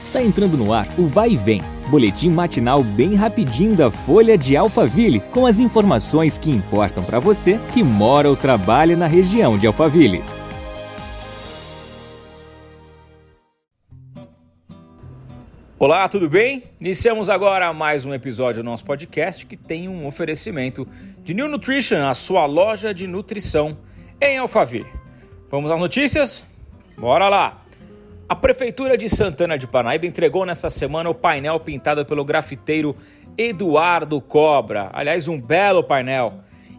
Está entrando no ar o Vai e Vem, boletim matinal bem rapidinho da Folha de Alphaville, com as informações que importam para você que mora ou trabalha na região de Alphaville. Olá, tudo bem? Iniciamos agora mais um episódio do nosso podcast que tem um oferecimento de New Nutrition, a sua loja de nutrição em Alphaville. Vamos às notícias? Bora lá! A Prefeitura de Santana de Parnaíba entregou nesta semana o painel pintado pelo grafiteiro Eduardo Cobra. Aliás, um belo painel.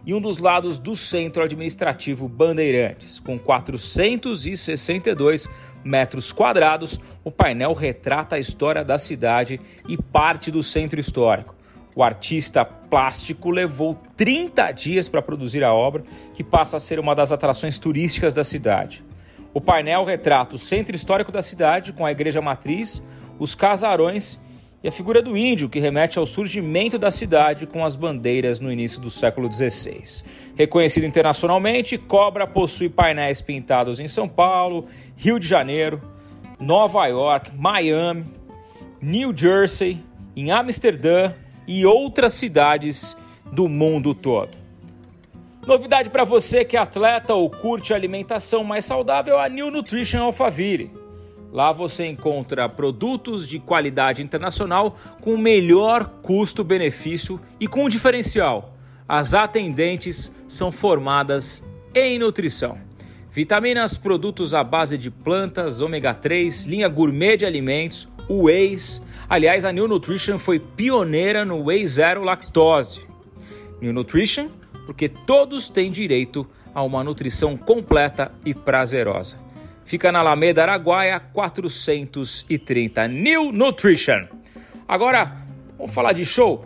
E um dos lados do Centro Administrativo Bandeirantes, com 462 metros quadrados, o painel retrata a história da cidade e parte do centro histórico. O artista plástico levou 30 dias para produzir a obra, que passa a ser uma das atrações turísticas da cidade. O painel retrata o centro histórico da cidade, com a igreja matriz, os casarões e a figura do índio, que remete ao surgimento da cidade com as bandeiras no início do século XVI. Reconhecido internacionalmente, Cobra possui painéis pintados em São Paulo, Rio de Janeiro, Nova York, Miami, New Jersey, em Amsterdã e outras cidades do mundo todo. Novidade para você que é atleta ou curte alimentação mais saudável, a New Nutrition Alphaville. Lá você encontra produtos de qualidade internacional com melhor custo-benefício e com um diferencial. As atendentes são formadas em nutrição. Vitaminas, produtos à base de plantas, ômega 3, linha gourmet de alimentos, whey's. Aliás, a New Nutrition foi pioneira no whey zero lactose. New Nutrition, porque todos têm direito a uma nutrição completa e prazerosa. Fica na Alameda Araguaia 430. New Nutrition. Agora, vamos falar de show?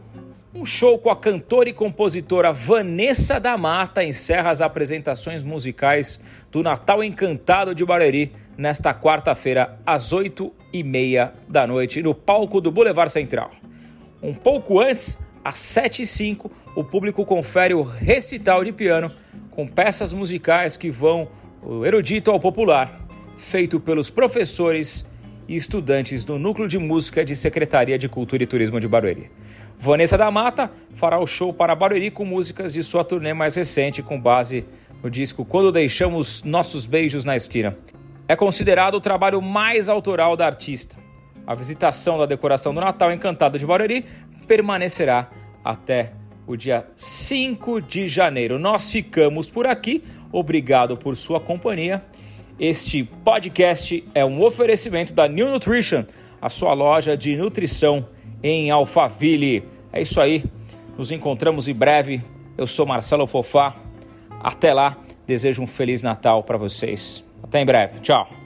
Um show com a cantora e compositora Vanessa da Mata encerra as apresentações musicais do Natal Encantado de Barueri nesta quarta-feira, às 8 e meia da noite, no palco do Boulevard Central. Um pouco antes, às 7 e 05 o público confere o recital de piano com peças musicais que vão o erudito ao popular feito pelos professores e estudantes do Núcleo de Música de Secretaria de Cultura e Turismo de Barueri. Vanessa da Mata fará o show para Barueri com músicas de sua turnê mais recente, com base no disco Quando Deixamos Nossos Beijos na Esquina. É considerado o trabalho mais autoral da artista. A visitação da decoração do Natal Encantado de Barueri permanecerá até o dia 5 de janeiro. Nós ficamos por aqui. Obrigado por sua companhia este podcast é um oferecimento da New Nutrition, a sua loja de nutrição em Alphaville. É isso aí. Nos encontramos em breve. Eu sou Marcelo Fofá. Até lá. Desejo um feliz Natal para vocês. Até em breve. Tchau.